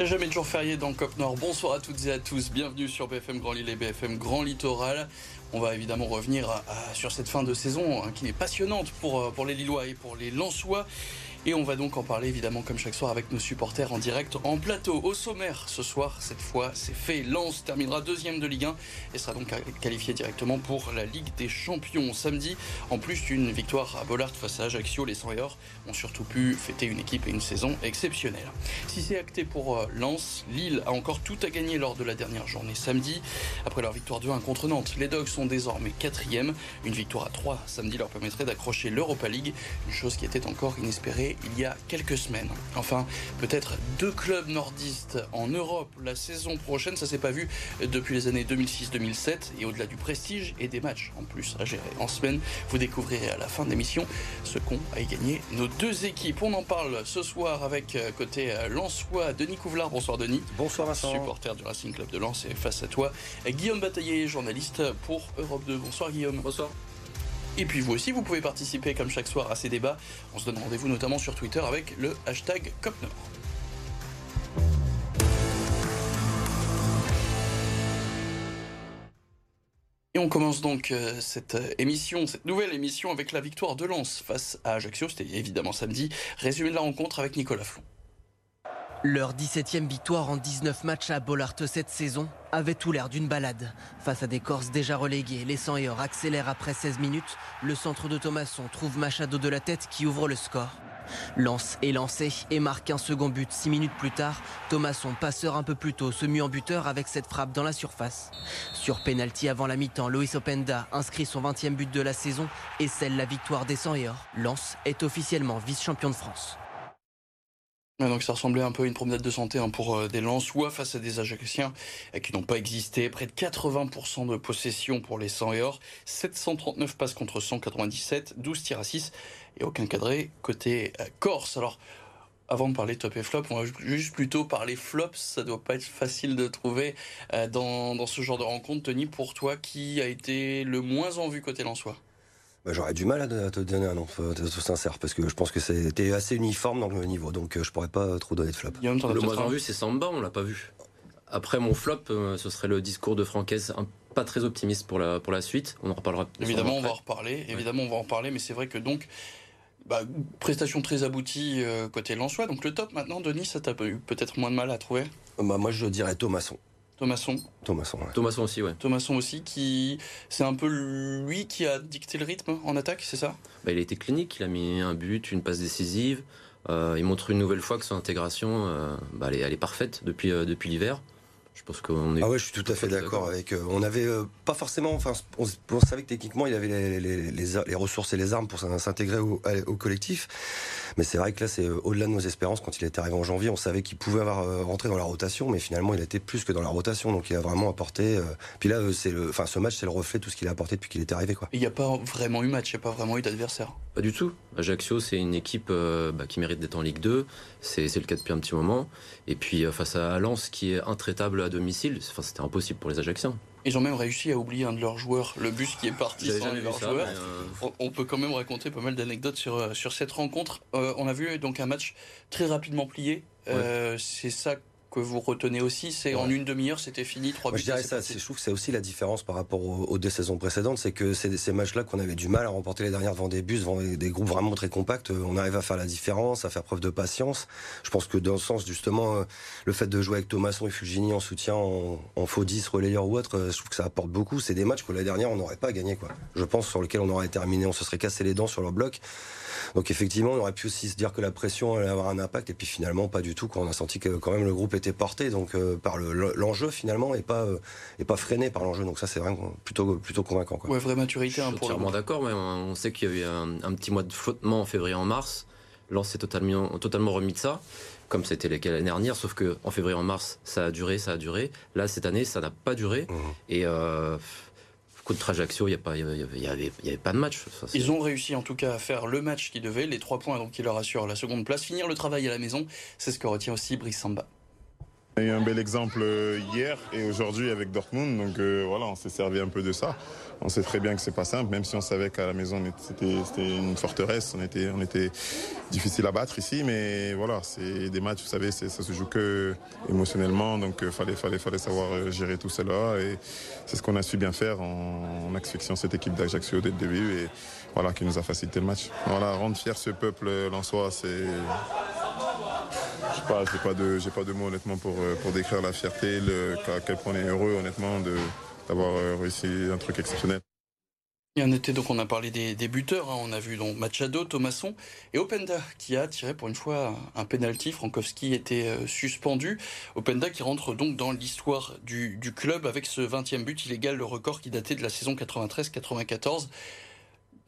Il n'y a jamais de jour férié dans Cop Nord. Bonsoir à toutes et à tous. Bienvenue sur BFM Grand Lille et BFM Grand Littoral. On va évidemment revenir sur cette fin de saison hein, qui est passionnante pour, euh, pour les Lillois et pour les Lensois. Et on va donc en parler évidemment comme chaque soir avec nos supporters en direct en plateau. Au sommaire ce soir, cette fois c'est fait. Lens terminera deuxième de Ligue 1 et sera donc qualifié directement pour la Ligue des Champions. Samedi, en plus d'une victoire à Bollard face à Ajaccio, les 100 et or ont surtout pu fêter une équipe et une saison exceptionnelle. Si c'est acté pour euh, Lens, Lille a encore tout à gagner lors de la dernière journée samedi. Après leur victoire de 1 contre Nantes, les Dogs sont désormais quatrième. Une victoire à 3 samedi leur permettrait d'accrocher l'Europa League, une chose qui était encore inespérée il y a quelques semaines. Enfin, peut-être deux clubs nordistes en Europe la saison prochaine, ça s'est pas vu depuis les années 2006-2007 et au-delà du prestige et des matchs en plus à gérer en semaine, vous découvrirez à la fin de l'émission ce qu'ont à y gagner nos deux équipes. On en parle ce soir avec euh, côté euh, Lensois Denis Couvlar. Bonsoir Denis. Bonsoir Vincent. Supporter du Racing Club de Lens et face à toi Guillaume Bataillé, journaliste pour Europe 2. Bonsoir Guillaume. Bonsoir. Et puis vous aussi, vous pouvez participer comme chaque soir à ces débats. On se donne rendez-vous notamment sur Twitter avec le hashtag COPNOR. Et on commence donc euh, cette euh, émission, cette nouvelle émission avec la victoire de Lens face à Ajaccio. C'était évidemment samedi. Résumé de la rencontre avec Nicolas Flon. Leur 17e victoire en 19 matchs à Bollard cette saison avait tout l'air d'une balade. Face à des Corses déjà relégués, les 100 et accélèrent après 16 minutes. Le centre de Thomasson trouve Machado de la tête qui ouvre le score. Lance est lancé et marque un second but 6 minutes plus tard. Thomasson, passeur un peu plus tôt, se mue en buteur avec cette frappe dans la surface. Sur penalty avant la mi-temps, Loïs Openda inscrit son 20e but de la saison et scelle la victoire des 100 et or. Lance est officiellement vice-champion de France donc ça ressemblait un peu à une promenade de santé hein, pour euh, des Lensois face à des Ajacciens euh, qui n'ont pas existé. Près de 80% de possession pour les 100 et or, 739 passes contre 197, 12 tirs à 6 et aucun cadré côté euh, Corse. Alors avant de parler top et flop, on va juste plutôt parler flops. Ça doit pas être facile de trouver dans, dans ce genre de rencontre. Tony, pour toi, qui a été le moins en vue côté Lensois? Bah, J'aurais du mal à te donner un nom tout sincère parce que je pense que c'était assez uniforme dans le niveau, donc euh, je pourrais pas trop donner de flop. Le moins en vue, c'est Samba, on l'a pas vu. Après mon flop, euh, ce serait le discours de Francaise, pas très optimiste pour la, pour la suite. On en reparlera. Évidemment, on va en reparler. Évidemment, on va en reparler, mais c'est vrai que donc. Bah, prestation très aboutie euh, côté Lensois. Donc le top maintenant, Denis, ça t'a eu peut-être moins de mal à trouver? Bah, Moi, je dirais Thomasson. Thomasson. Thomasson, Thomasson aussi, ouais. Thomasson aussi, qui c'est un peu lui qui a dicté le rythme en attaque, c'est ça? Bah, Il a été clinique, il a mis un but, une passe décisive. Euh, il montre une nouvelle fois que son intégration, euh, bah, elle, est, parfaite depuis, euh, depuis l'hiver. Je pense qu'on est. Ah ouais, je suis tout à fait d'accord avec. on avait pas forcément. Enfin, on, savait que techniquement, il avait les, les, les, ressources et les armes pour s'intégrer au, au, collectif. Mais c'est vrai que là, c'est euh, au-delà de nos espérances. Quand il est arrivé en janvier, on savait qu'il pouvait avoir euh, rentré dans la rotation, mais finalement, il a été plus que dans la rotation. Donc, il a vraiment apporté. Euh, puis là, c'est le, enfin, ce match, c'est le reflet de tout ce qu'il a apporté depuis qu'il était arrivé. Quoi. Il n'y a pas vraiment eu match, il n'y a pas vraiment eu d'adversaire. Pas du tout. Ajaccio, c'est une équipe bah, qui mérite d'être en Ligue 2. C'est, le cas depuis un petit moment. Et puis, face à Lens, qui est intraitable à domicile, enfin, c'était impossible pour les Ajacciens. Ils ont même réussi à oublier un de leurs joueurs, le bus qui est parti sans leur joueur. Euh, on, peut quand même raconter pas mal d'anecdotes sur, euh, sur cette rencontre. Euh, on a vu donc un match très rapidement plié. c'est ça que vous retenez aussi, c'est en une demi-heure, c'était fini, trois buts. Je dirais ça, je trouve que c'est aussi la différence par rapport aux, deux saisons précédentes, c'est que c'est ces matchs-là qu'on avait du mal à remporter les dernières devant des bus, devant des groupes vraiment très compacts. On arrive à faire la différence, à faire preuve de patience. Je pense que dans le sens, justement, euh, le fait de jouer avec Thomasson et Fulgini en soutien, en, faux 10, relayeur ou autre, euh, je trouve que ça apporte beaucoup. C'est des matchs que l'année dernière, on n'aurait pas gagné, quoi. Je pense sur lesquels on aurait terminé, on se serait cassé les dents sur leur bloc. Donc effectivement, on aurait pu aussi se dire que la pression allait avoir un impact, et puis finalement pas du tout. Quand on a senti que quand même le groupe était porté, donc euh, par l'enjeu finalement, et pas euh, et pas freiné par l'enjeu. Donc ça, c'est vraiment plutôt plutôt convaincant. Quoi. Ouais, vraie maturité. Hein, Je suis entièrement d'accord, mais on sait qu'il y a eu un, petit mois de flottement en février en mars. Lens s'est totalement totalement remis de ça comme c'était l'année dernière, sauf que en février en mars, ça a duré, ça a duré. Là, cette année, ça n'a pas duré. Mmh. Et euh, de Ajaccio, il n'y y avait, pas de match. Ils ont réussi en tout cas à faire le match qu'ils devaient, les trois points donc qui leur assurent la seconde place, finir le travail à la maison. C'est ce que retient aussi Brice Samba. On a eu un bel exemple hier et aujourd'hui avec Dortmund, donc voilà, on s'est servi un peu de ça. On sait très bien que c'est pas simple, même si on savait qu'à la maison c'était une forteresse, on était, on était difficile à battre ici, mais voilà, c'est des matchs, vous savez, ça se joue que émotionnellement, donc il fallait, fallait, fallait savoir gérer tout cela et c'est ce qu'on a su bien faire en, en asphyxiant cette équipe d'Ajaccio dès le début et voilà, qui nous a facilité le match. Voilà, rendre fier ce peuple lensois, c'est. J'ai pas de, j'ai pas de mots honnêtement pour, pour décrire la fierté, le, à quel point on est heureux honnêtement d'avoir réussi un truc exceptionnel. Et on était donc, on a parlé des, buteurs, hein, on a vu donc Machado, Thomasson et Openda qui a tiré pour une fois un penalty. Frankowski était euh, suspendu. Openda qui rentre donc dans l'histoire du, du club avec ce 20e but illégal, le record qui datait de la saison 93-94.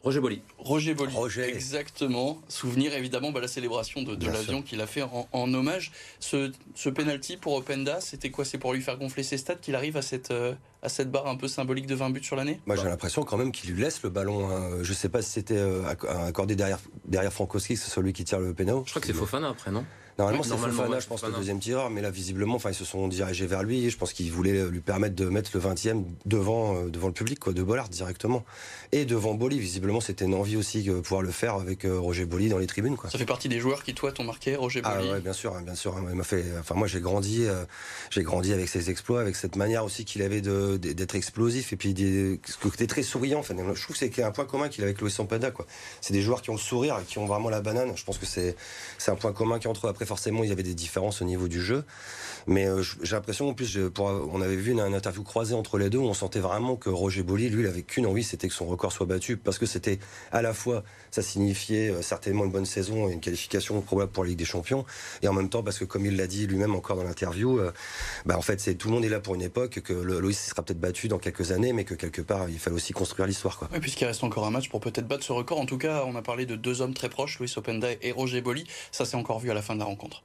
Roger Boli. Roger Boli. Exactement. Souvenir évidemment bah, la célébration de, de l'avion qu'il a fait en, en, hommage. Ce, ce penalty pour Openda, c'était quoi? C'est pour lui faire gonfler ses stats qu'il arrive à cette, euh, à cette barre un peu symbolique de 20 buts sur l'année? Moi j'ai l'impression quand même qu'il lui laisse le ballon. Hein. Je sais pas si c'était euh, accordé derrière, derrière Frankowski, c'est celui qui tire le pénal. Je crois que c'est Fofana après, non? Normalement, c'est Fofana, je pense, le deuxième tireur, mais là, visiblement, enfin, ils se sont dirigés vers lui. Je pense qu'ils voulaient lui permettre de mettre le 20e devant, euh, devant le public, quoi, de Bollard directement. Et devant Boli, visiblement, c'était une envie aussi de pouvoir le faire avec euh, Roger Boli dans les tribunes, quoi. Ça fait partie des joueurs qui, toi, t'ont marqué, Roger Boli Ah, ouais, bien sûr, bien sûr. Il m'a fait, enfin, moi, j'ai grandi, euh, j'ai grandi avec ses exploits, avec cette manière aussi qu'il avait d'être explosif et puis des, côté très souriant. Enfin, je trouve que c'est un point commun qu'il a avec Louis Sampeda, quoi. C'est des joueurs qui ont le sourire et qui ont vraiment la banane. Je pense que c'est, c'est un point commun qui entre après, forcément, il y avait des différence au niveau du jeu. Mais euh, j'ai l'impression, en plus, on avait vu une, interview croisée entre les deux où on sentait vraiment que Roger Boli, lui, il avait qu'une envie, c'était que son record soit battu parce que c'était à la fois, ça signifiait euh, certainement une bonne saison et une qualification probable pour la Ligue des Champions. Et en même temps, parce que comme il l'a dit lui-même encore dans l'interview, euh, bah, en fait, c'est tout le monde est là pour une époque, que le, Loïs sera peut-être battu dans quelques années, mais que quelque part, il fallait aussi construire l'histoire. Oui, puisqu'il reste encore un match pour peut-être battre ce record. En tout cas, on a parlé de deux hommes très proches, Louis Openda et Roger Boli. Ça s'est encore vu à la fin de la rencontre.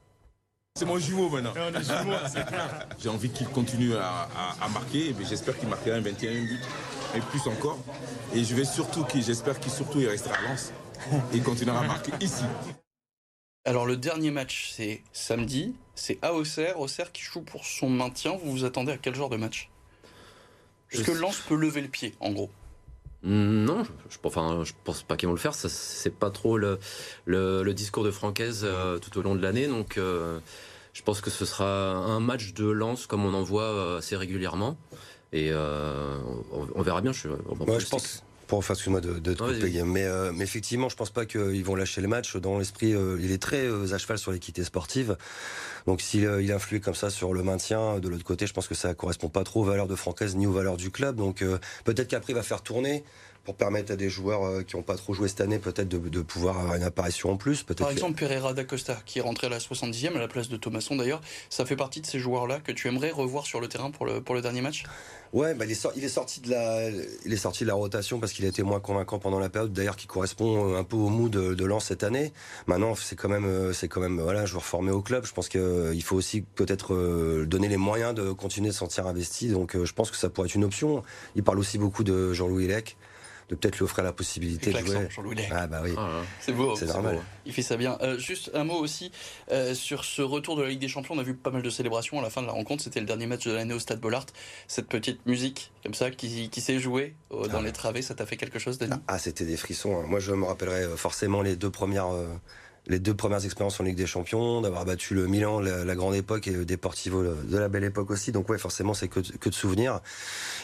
C'est mon jumeau maintenant. J'ai envie qu'il continue à, à, à marquer. J'espère qu'il marquera un 21 but et plus encore. Et je vais surtout qu'il, j'espère qu'il surtout il restera à Lens et continuera à marquer ici. Alors le dernier match c'est samedi, c'est à Auxerre, Auxerre qui joue pour son maintien. Vous vous attendez à quel genre de match? Est-ce que Lens peut lever le pied en gros non, je, je, enfin, je pense pas qu'ils vont le faire. C'est pas trop le, le, le, discours de Francaise euh, tout au long de l'année. Donc, euh, je pense que ce sera un match de lance comme on en voit assez régulièrement. Et euh, on, on, verra bien. Je, je pense. Pour, enfin, excuse-moi de, de te couper, mais, euh, mais effectivement, je pense pas qu'ils vont lâcher le match. Dans l'esprit, euh, il est très euh, à cheval sur l'équité sportive. Donc, s'il euh, il influe comme ça sur le maintien, de l'autre côté, je pense que ça correspond pas trop aux valeurs de Francaise ni aux valeurs du club. Donc, euh, peut-être qu'après, il va faire tourner pour permettre à des joueurs euh, qui n'ont pas trop joué cette année, peut-être de, de, pouvoir avoir une apparition en plus. Par exemple, Pereira da Costa, qui est rentré à la 70e, à la place de Thomasson d'ailleurs, ça fait partie de ces joueurs-là que tu aimerais revoir sur le terrain pour le, pour le dernier match? Ouais, bah il, est sorti, il, est sorti de la, il est sorti de la rotation parce qu'il a été moins convaincant pendant la période, d'ailleurs qui correspond un peu au mood de, de Lens cette année. Maintenant, c'est quand même, c'est quand même, voilà, un joueur formé au club. Je pense qu'il faut aussi peut-être donner les moyens de continuer de se sentir investi. Donc, je pense que ça pourrait être une option. Il parle aussi beaucoup de Jean-Louis Lec de peut-être lui offrir la possibilité de jouer. Ah bah oui. Ah, c'est beau, c'est normal. Beau. Il fait ça bien. Euh, juste un mot aussi euh, sur ce retour de la Ligue des Champions. On a vu pas mal de célébrations à la fin de la rencontre. C'était le dernier match de l'année au Stade Bollard. Cette petite musique comme ça qui, qui s'est jouée euh, dans ah. les travées, ça t'a fait quelque chose, Denis? Ah, c'était des frissons. Moi, je me rappellerai forcément les deux premières les deux premières expériences en Ligue des Champions, d'avoir battu le Milan, la, grande époque, et le Deportivo de la belle époque aussi. Donc ouais, forcément, c'est que, de souvenirs.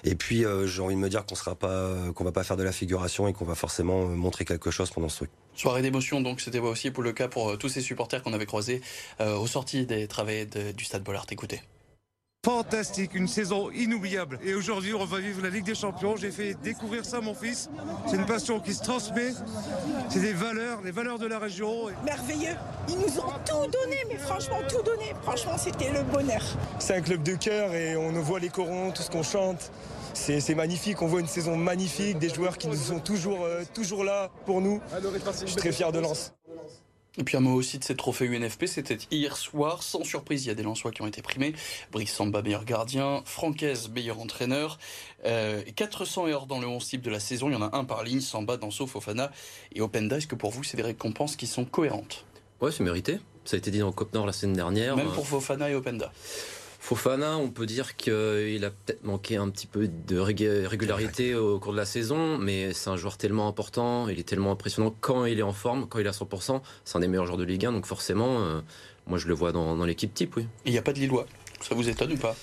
Et puis euh, j'ai envie de me dire qu'on sera pas, qu'on va pas faire de la figuration et qu'on va forcément montrer quelque chose pendant ce truc. Soirée d'émotion, donc c'était aussi pour le cas pour euh, tous ces supporters qu'on avait croisés euh, aux sorties des de, du Stade Bollard. Écoutez. Fantastique, une saison inoubliable. Et aujourd'hui, on va vivre la Ligue des Champions. J'ai fait découvrir ça à mon fils. C'est une passion qui se transmet. C'est des valeurs, les valeurs de la région. Merveilleux. Ils nous ont tout donné, mais franchement, tout donné. Franchement, c'était le bonheur. C'est un club de cœur et on voit les corons, tout ce qu'on chante. C'est magnifique, on voit une saison magnifique, des joueurs qui nous sont toujours, euh, toujours là pour nous. Je suis très fier de Lens. Et puis un mot aussi de ces trophées UNFP, c'était hier soir, sans surprise, il y a des Lensois qui ont été primés. Brice Samba, meilleur gardien, Francaise, meilleur entraîneur. Euh, 400 heures dans le 11 type de la saison, il y en a un par ligne, Samba, Danso, Fofana et Openda. Est-ce que pour vous, c'est des récompenses qui sont cohérentes? Ouais, c'est mérité. Ça a été dit dans Cop Nord la semaine dernière. Même pour Fofana et Openda Fofana, on peut dire qu'il a peut-être manqué un petit peu de régularité au cours de la saison, mais c'est un joueur tellement important, il est tellement impressionnant quand il est en forme, quand il est à 100%. C'est un des meilleurs joueurs de Ligue 1, donc forcément, euh, moi je le vois dans, l'équipe type, oui. Il n'y a pas de Lillois, ça vous étonne ou pas?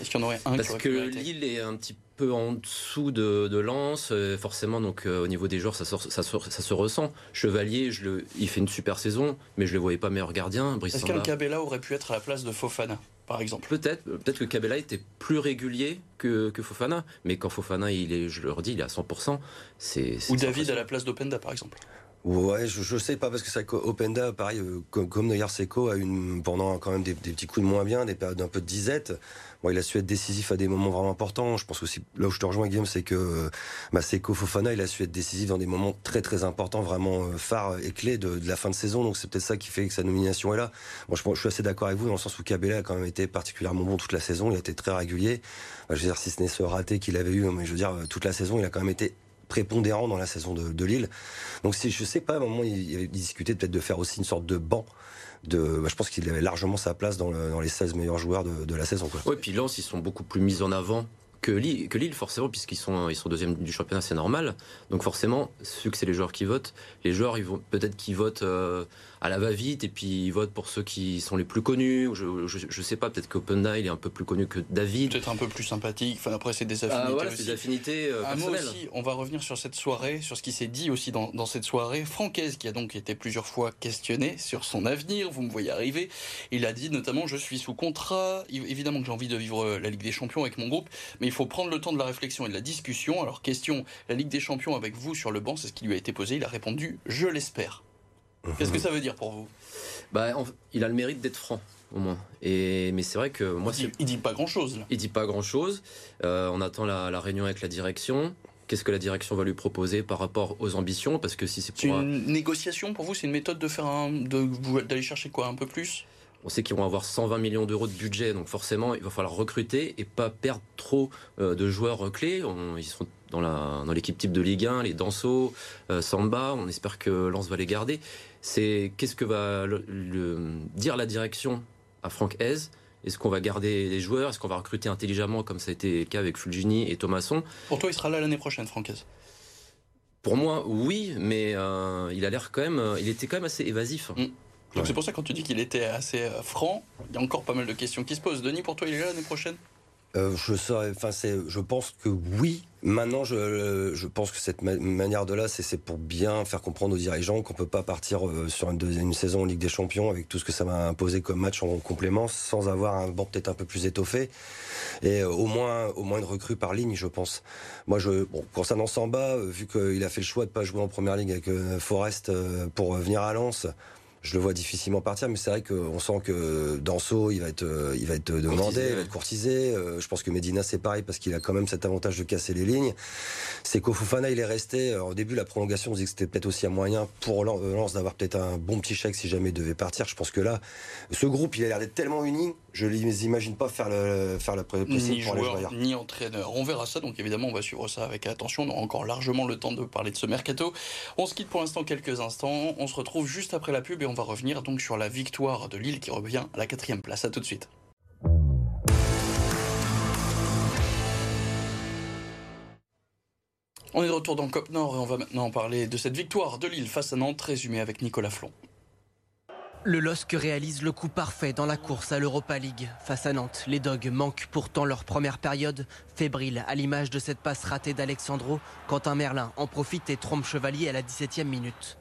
Est-ce qu'il y en aurait un Parce que Lille est un petit peu en dessous de, de Lens, euh, forcément, donc euh, au niveau des joueurs, ça, ça, se ressent. Chevalier, je le, il fait une super saison, mais je ne le voyais pas meilleur gardien. Est-ce qu'un Cabella aurait pu être à la place de Fofana? Par exemple. Peut-être, peut-être que Cabella était plus régulier que, que, Fofana, mais quand Fofana, il est, je leur dis, il est à 100%, c'est. Ou David à la place d'Openda, par exemple. Ouais, je, je sais pas parce que ça Openda, pareil, euh, comme, comme Seco a une pendant quand même des, petits coups de moins bien, des périodes un peu de disette. Bon, il a su être décisif à des moments vraiment importants. Je pense aussi là où je te rejoins Guillaume, c'est que bah, Seco Fofana, il a su être décisif dans des moments très très importants, vraiment euh, phares et clés de, de, la fin de saison. Donc c'est peut-être ça qui fait que sa nomination est là. Moi, je, je, suis assez d'accord avec vous dans le sens où Cabella a quand même été particulièrement bon toute la saison. Il a été très régulier. Bah, je veux dire, si ce n'est ce raté qu'il avait eu, mais je veux dire toute la saison, il a quand même été prépondérant dans la saison de, Lille. Donc si je sais pas, à un moment il, avait discuté peut-être de faire aussi une sorte de banc. De, bah, je pense qu'il avait largement sa place dans, les 16 meilleurs joueurs de, la saison. Oui, puis Lens, ils sont beaucoup plus mis en avant que Lille, que Lille forcément, puisqu'ils sont, ils sont deuxième du championnat, c'est normal. Donc forcément, vu que c'est les joueurs qui votent, les joueurs, ils vont peut-être qu'ils votent euh, à la va-vite et puis ils votent pour ceux qui sont les plus connus. Je, je, sais pas, peut-être qu'Openda il est un peu plus connu que David. Peut-être un peu plus sympathique. Enfin, après, c'est des affinités. Ah, voilà, des affinités euh, aussi, on va revenir sur cette soirée, sur ce qui s'est dit aussi dans, dans cette soirée. Francaise, qui a donc été plusieurs fois questionné sur son avenir, vous me voyez arriver. Il a dit notamment Je suis sous contrat. Évidemment que j'ai envie de vivre la Ligue des Champions avec mon groupe, mais il faut prendre le temps de la réflexion et de la discussion. Alors, question la Ligue des Champions avec vous sur le banc, c'est ce qui lui a été posé. Il a répondu Je l'espère. Qu'est-ce que ça veut dire pour vous? Bah, Il a le mérite d'être franc au moins. Et, mais c'est vrai que moi... Il, il dit pas grand-chose. Il dit pas grand-chose. Euh, on attend la, réunion avec la direction. Qu'est-ce que la direction va lui proposer par rapport aux ambitions? Parce que si c'est pour... une négociation pour vous? C'est une méthode de faire un, d'aller chercher quoi? Un peu plus? On sait qu'ils vont avoir 120 millions d'euros de budget, donc forcément, il va falloir recruter et pas perdre trop euh, de joueurs clés. ils sont dans l'équipe type de Ligue 1, les Danso, euh, Samba. On espère que Lens va les garder c'est qu'est-ce que va dire la direction à Franck Hez? Est-ce qu'on va garder les joueurs? Est-ce qu'on va recruter intelligemment comme ça a été le cas avec Fulgini et Thomasson? Pour toi, il sera là l'année prochaine, Franck Hez? Pour moi, oui, mais euh, il a l'air quand même, il était quand même assez évasif. Mm. Donc c'est pour ça quand tu dis qu'il était assez euh, franc, il y a encore pas mal de questions qui se posent. Denis, pour toi, il est là l'année prochaine? Euh, je je pense que oui. Maintenant, je, je pense que cette manière de là, c'est pour bien faire comprendre aux dirigeants qu'on peut pas partir euh, sur une, deuxième, une saison en Ligue des Champions avec tout ce que ça va imposer comme match en complément, sans avoir un banc peut-être un peu plus étoffé et euh, au moins au moins une recrue par ligne, je pense. Moi, je bon, concernant Samba, vu qu'il a fait le choix de pas jouer en première ligue avec Forest pour venir à Lens je le vois difficilement partir, mais c'est vrai qu'on sent que Danso, il va être, euh, il va être demandé, il va être courtisé. Euh, je pense que Medina, c'est pareil parce qu'il a quand même cet avantage de casser les lignes. C'est Fofana, il est resté. au début, la prolongation, on disait que c'était peut-être aussi un moyen pour Lens d'avoir peut-être un bon petit chèque si jamais il devait partir. Je pense que là, ce groupe, il a l'air d'être tellement uni je ne les imagine pas faire le, faire la possible ni joueur, ni entraîneur. On verra ça, donc évidemment, on va suivre ça avec attention. On aura encore largement le temps de parler de ce mercato. On se quitte pour l'instant quelques instants. On se retrouve juste après la pub et on va revenir donc sur la victoire de Lille qui revient à la quatrième place. À tout de suite. On est de retour dans Cop Nord et on va maintenant parler de cette victoire de Lille face à Nantes, résumée avec Nicolas Flon. Le LOSC réalise le coup parfait dans la course à l'Europa League. Face à Nantes, les Dogs manquent pourtant leur première période, fébrile à l'image de cette passe ratée d'Alexandro. Quentin Merlin en profite et trompe Chevalier à la 17e minute.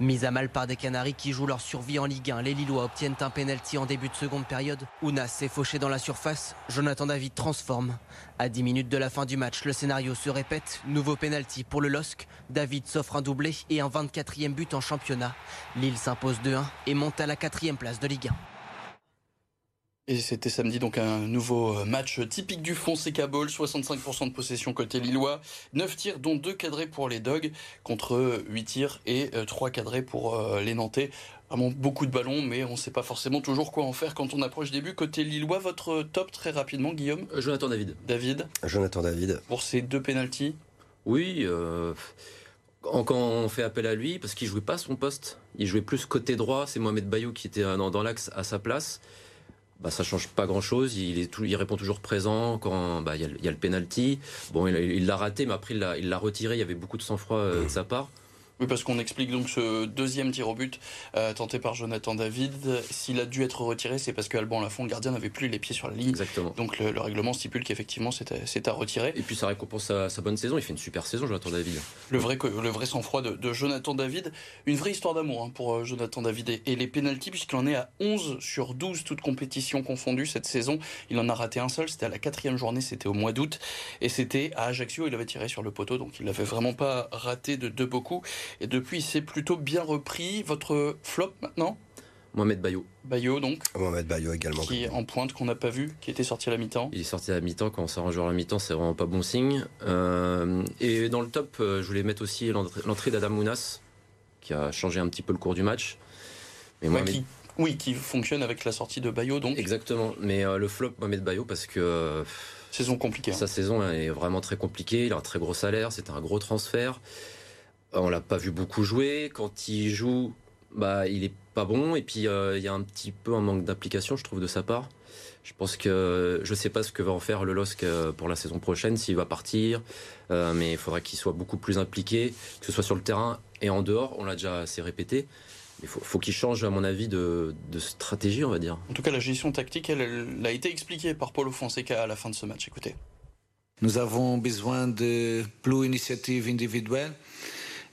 Mise à mal par des Canaries qui jouent leur survie en Ligue 1, les Lillois obtiennent un penalty en début de seconde période. Ounas s'est fauché dans la surface, Jonathan David transforme. À 10 minutes de la fin du match, le scénario se répète. Nouveau penalty pour le LOSC. David s'offre un doublé et un 24e but en championnat. Lille s'impose 2-1 et monte à la quatrième place de Ligue 1. Et c'était samedi donc un nouveau euh, match typique du Fonseca Ball, 65% de possession côté lillois, 9 tirs dont 2 cadrés pour les Dogs contre 8 tirs et 3 euh, cadrés pour euh, les Nantais. Vraiment beaucoup de ballons mais on ne sait pas forcément toujours quoi en faire quand on approche des buts. Côté lillois, votre top très rapidement Guillaume? Jonathan David. David Jonathan David. Pour ces deux pénalties? Oui, quand on fait appel à lui, parce qu'il jouait pas son poste, il jouait plus côté droit, c'est Mohamed Bayou qui était dans l'axe à sa place bah, ça change pas grand chose. Il, répond toujours présent quand bah, il, y a, le penalty. Bon, il l'a raté, mais après il l'a retiré. Il y avait beaucoup de sang-froid de sa part. Oui, parce qu'on explique donc ce deuxième tir au but euh, tenté par Jonathan David. S'il a dû être retiré, c'est parce que Alban Lafont, le gardien, n'avait plus les pieds sur la ligne. Exactement. Donc le, règlement stipule qu'effectivement c'est à, retirer. Et puis ça récompense sa, sa, bonne saison. Il fait une super saison, Jonathan David. Le vrai, le vrai sang-froid de, Jonathan David. Une vraie histoire d'amour hein, pour euh, Jonathan David et, les pénalties, puisqu'il en est à 11 sur 12, toutes compétitions confondues cette saison. Il en a raté un seul. C'était à la quatrième journée, c'était au mois d'août. Et c'était à Ajaccio. Il avait tiré sur le poteau, donc il n'avait vraiment pas raté de, de beaucoup. Et depuis, c'est plutôt bien repris. Votre flop maintenant Mohamed Bayo. Bayo donc. Mohamed Bayo également. Qui est en pointe qu'on n'a pas vu, qui était sorti à la mi-temps. Il est sorti à la mi-temps. Quand on sort un joueur à la mi-temps, c'est vraiment pas bon signe. Euh, et dans le top, euh, je voulais mettre aussi l'entrée d'Adam Mounas, qui a changé un petit peu le cours du match. Mais oui, qui fonctionne avec la sortie de Bayo donc. Exactement. Mais euh, le flop Mohamed Bayo parce que. saison compliquée. Sa saison est vraiment très compliquée. Il a un très gros salaire. C'est un gros transfert. On l'a pas vu beaucoup jouer. Quand il joue, bah, il est pas bon. Et puis, euh, il y a un petit peu un manque d'application, je trouve, de sa part. Je pense que je sais pas ce que va en faire le LOSC euh, pour la saison prochaine, s'il va partir, euh, mais il faudra qu'il soit beaucoup plus impliqué, que ce soit sur le terrain et en dehors. On l'a déjà assez répété. Il faut, qu'il change, à mon avis, de, stratégie, on va dire. En tout cas, la gestion tactique, elle, elle a été expliquée par Paulo Fonseca à la fin de ce match. Écoutez. Nous avons besoin de plus d'initiatives individuelles.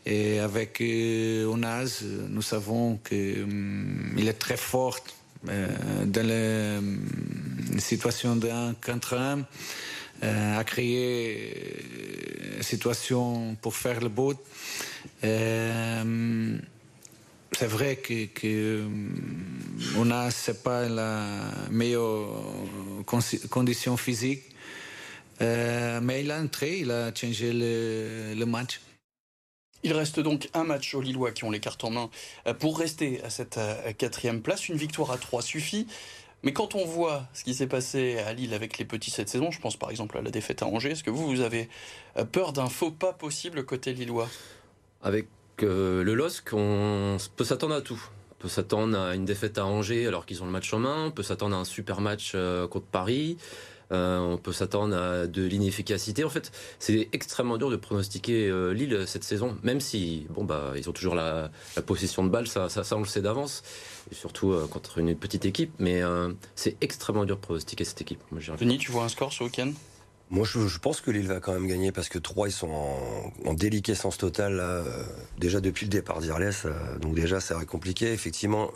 Et avec euh, Onaz, nous savons qu'il hum, est très fort euh, dans les hum, situations d'un contre un, euh, à créer une situation pour faire le but. Hum, c'est vrai que, que Onaz, ce n'est pas la meilleure condition physique, mais il a entré, il a changé le match. Il reste donc un match aux Lillois qui ont les cartes en main euh, pour rester à cette euh, quatrième place. Une victoire à trois suffit. Mais quand on voit ce qui s'est passé à Lille avec les petits cette saison, je pense par exemple à la défaite à Angers, est-ce que vous, vous avez euh, peur d'un faux pas possible côté Lillois? Avec le LOSC, on peut s'attendre à tout. On peut s'attendre à une défaite à Angers alors qu'ils ont le match en main. On peut s'attendre à un super match contre Paris. Euh, on peut s'attendre à de l'inefficacité. En fait, c'est extrêmement dur de pronostiquer euh, Lille cette saison, même si bon bah ils ont toujours la, possession de balle, ça, ça, on le sait d'avance, et surtout euh, contre une petite équipe. Mais c'est extrêmement dur de pronostiquer cette équipe. Denis, tu vois un score ce week-end moi, je, pense que Lille va quand même gagner parce que trois, ils sont en, déliquescence totale déjà depuis le départ d'Irles. donc déjà, c'est compliqué. Effectivement,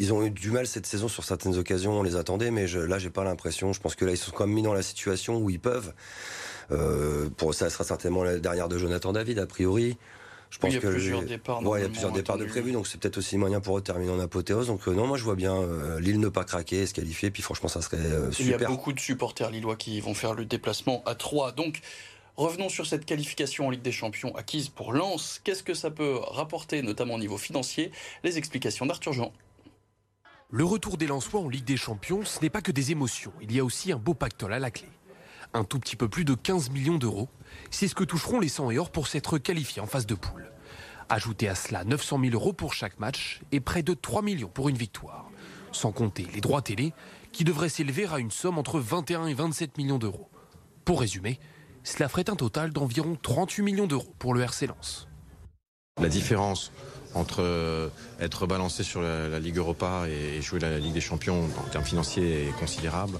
ils ont eu du mal cette saison sur certaines occasions, on les attendait, mais je, là, j'ai pas l'impression. Je pense que là, ils sont quand même mis dans la situation où ils peuvent. Euh, pour ça sera certainement la dernière de Jonathan David, a priori. Je pense il y a plusieurs départs. il y a plusieurs départs de prévus, donc c'est peut-être aussi moyen pour eux de terminer en apothéose. Donc euh, non, moi je vois bien euh, Lille ne pas craquer, se qualifier, puis franchement ça serait super. Il y a beaucoup de supporters lillois qui vont faire le déplacement à 3. Donc revenons sur cette qualification en Ligue des Champions acquise pour Lens. Qu'est-ce que ça peut rapporter, notamment au niveau financier? Les explications d'Arthur Jean. Le retour des Lensois en Ligue des Champions, ce n'est pas que des émotions, il y a aussi un beau pactole à la clé. Un tout petit peu plus de 15 millions d'euros, c'est ce que toucheront les 100 et or pour s'être qualifiés en phase de poule. Ajoutez à cela 900 000 euros pour chaque match et près de 3 millions pour une victoire. Sans compter les droits télé qui devraient s'élever à une somme entre 21 et 27 millions d'euros. Pour résumer, cela ferait un total d'environ 38 millions d'euros pour le RC Lens. La différence entre euh, être balancé sur la, Ligue Europa et jouer la Ligue des Champions en termes financiers est considérable.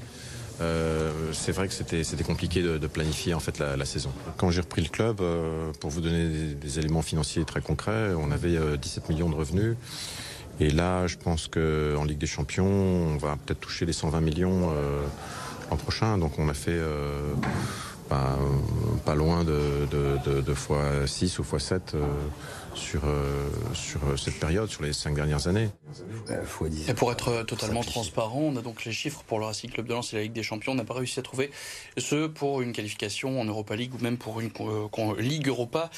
Euh, c'est vrai que c'était compliqué de, planifier en fait la, saison. Quand j'ai repris le club, euh, pour vous donner des, éléments financiers très concrets, on avait 17 millions de revenus. Et là, je pense qu'en Ligue des Champions, on va peut-être toucher les 120 millions l'an prochain. Donc on a fait pas, loin de, de, fois 6 ou fois 7 sur, euh, sur euh, cette période, sur les cinq dernières années. Et pour être totalement transparent, on a donc les chiffres pour le Racing Club de Lens et la Ligue des Champions. On n'a pas réussi à trouver ce pour une qualification en Europa League ou même pour une euh, Ligue Europa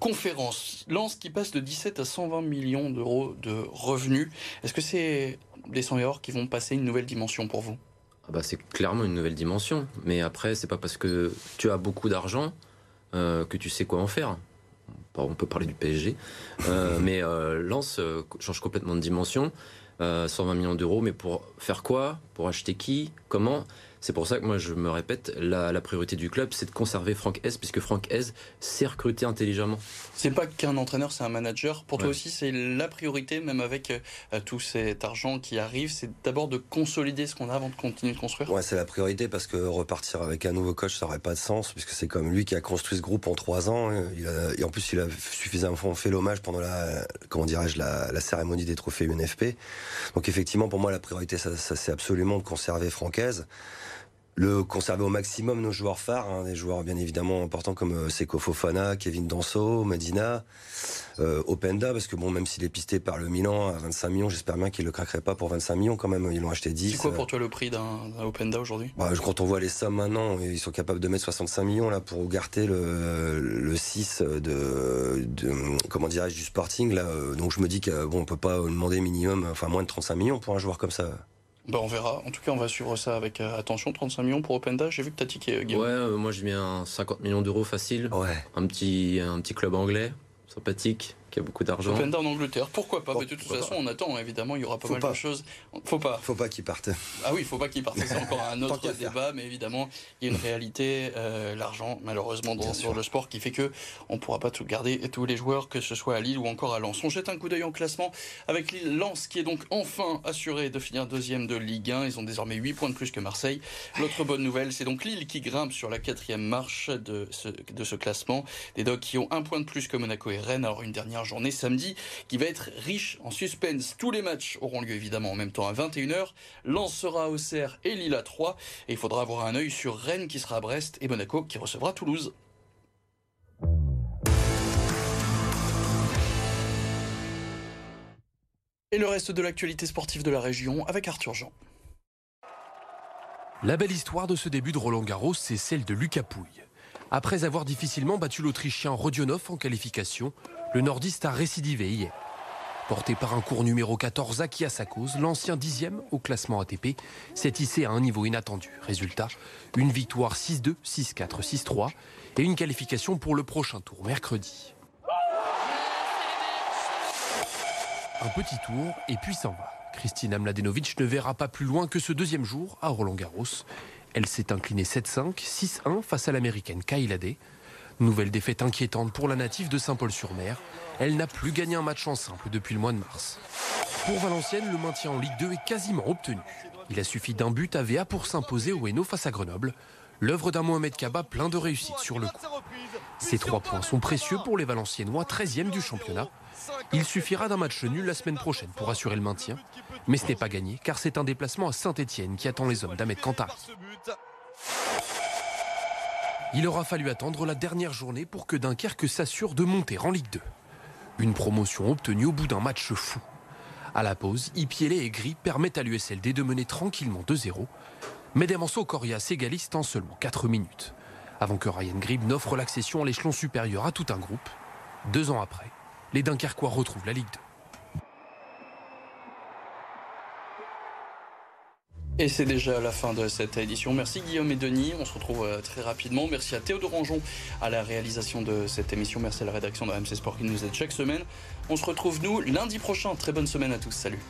conférence. Lens qui passe de 17 à 120 millions d'euros de revenus. Est-ce que c'est des 100 et or qui vont passer une nouvelle dimension pour vous? Ah bah c'est clairement une nouvelle dimension. Mais après, c'est pas parce que tu as beaucoup d'argent que tu sais quoi en faire. On peut parler du PSG, euh, mais euh, Lens euh, change complètement de dimension. 120 millions d'euros, mais pour faire quoi? Pour acheter qui? Comment? C'est pour ça que moi, je me répète, la, priorité du club, c'est de conserver Franck Hez, puisque Franck Hez sait recruter intelligemment. C'est pas qu'un entraîneur, c'est un manager. Pour toi aussi, c'est la priorité, même avec euh, tout cet argent qui arrive, c'est d'abord de consolider ce qu'on a avant de continuer de construire. Ouais, c'est la priorité parce que repartir avec un nouveau coach, ça n'aurait pas de sens, puisque c'est comme lui qui a construit ce groupe en trois ans. Il et en plus, il a suffisamment fait l'hommage pendant la, comment dirais-je, la, cérémonie des trophées UNFP. Donc effectivement, pour moi, la priorité, ça, ça c'est absolument de conserver Francaise le conserver au maximum nos joueurs phares, hein, des joueurs bien évidemment importants comme euh, Seko Fofana, Kevin Danso, Medina, euh, Openda, parce que bon, même s'il est pisté par le Milan à 25 millions, j'espère bien qu'il le craquerait pas pour 25 millions quand même. Ils l'ont acheté 10. C'est quoi pour toi le prix d'un Openda aujourd'hui? Bah, Quand on voit les sommes maintenant, ils sont capables de mettre 65 millions là pour garder le, le 6 de, de comment dirais-je du Sporting là. Euh, donc je me dis qu'on bon, on peut pas demander minimum, enfin moins de 35 millions pour un joueur comme ça. Bah on verra. En tout cas, on va suivre ça avec euh, attention. 35 millions pour Openda. J'ai vu que t'as tiqué, Guillaume. Ouais, euh, moi je mets un 50 millions d'euros facile. Ouais. Un petit, un petit club anglais, sympathique qui a beaucoup d'argent. En Angleterre, pourquoi pas Mais de toute façon, on attend, évidemment, il y aura pas mal de choses. Faut pas. Faut pas qu'il parte. Ah oui, faut pas qu'il parte. C'est encore un autre débat, mais évidemment, il y a une réalité, euh, l'argent, malheureusement, dans, le sport, qui fait que on pourra pas tout garder, tous les joueurs, que ce soit à Lille ou encore à Lens. On jette un coup d'œil en classement avec Lille Lens, qui est donc enfin assuré de finir deuxième de Ligue 1. Ils ont désormais 8 points de plus que Marseille. L'autre bonne nouvelle, c'est donc Lille qui grimpe sur la quatrième marche de ce, de ce classement. Des Dogs qui ont un point de plus que Monaco et Rennes. Alors une dernière journée samedi qui va être riche en suspense. Tous les matchs auront lieu évidemment en même temps à 21h. Lens sera à Auxerre et Lille à 3. Et il faudra avoir un œil sur Rennes qui sera à Brest et Monaco qui recevra Toulouse. Et le reste de l'actualité sportive de la région avec Arthur Jean. La belle histoire de ce début de Roland Garros, c'est celle de Lucas Pouille. Après avoir difficilement battu l'Autrichien Rodionov en qualification, le nordiste a récidivé hier. Porté par un cours numéro 14 Aki cause, l'ancien dixième au classement ATP s'est hissé à un niveau inattendu. Résultat, une victoire 6-2, 6-4, 6-3 et une qualification pour le prochain tour mercredi. Un petit tour et puis s'en va. Christina Mladenovic ne verra pas plus loin que ce deuxième jour à Roland Garros. Elle s'est inclinée 7-5, 6-1 face à l'américaine Kailade. Nouvelle défaite inquiétante pour la native de Saint-Paul-sur-Mer. Elle n'a plus gagné un match en simple depuis le mois de mars. Pour Valenciennes, le maintien en Ligue 2 est quasiment obtenu. Il a suffi d'un but à VA pour s'imposer au Hainaut face à Grenoble. L'œuvre d'un Mohamed Kaba plein de réussite sur le coup. Ces trois points sont précieux pour les Valenciennois, 13e du championnat. Il suffira d'un match nul la semaine prochaine pour assurer le maintien. Mais ce n'est pas gagné car c'est un déplacement à Saint-Etienne qui attend les hommes d'Ahmed Kantar. Il aura fallu attendre la dernière journée pour que Dunkerque s'assure de monter en Ligue 2. Une promotion obtenue au bout d'un match fou. À la pause, Ipiele et Gris permettent à l'USLD de mener tranquillement 2-0. Mais Demanso Coria s'égalise en seulement 4 minutes. Avant que Ryan Grib n'offre l'accession à l'échelon supérieur à tout un groupe. Deux ans après, les Dunkerquois retrouvent la Ligue 2. Et c'est déjà la fin de cette édition. Merci Guillaume et Denis. On se retrouve euh, très rapidement. Merci à Théodore Rangeon à la réalisation de cette émission. Merci à la rédaction de MC Sport qui nous aide chaque semaine. On se retrouve nous lundi prochain. Très bonne semaine à tous. Salut.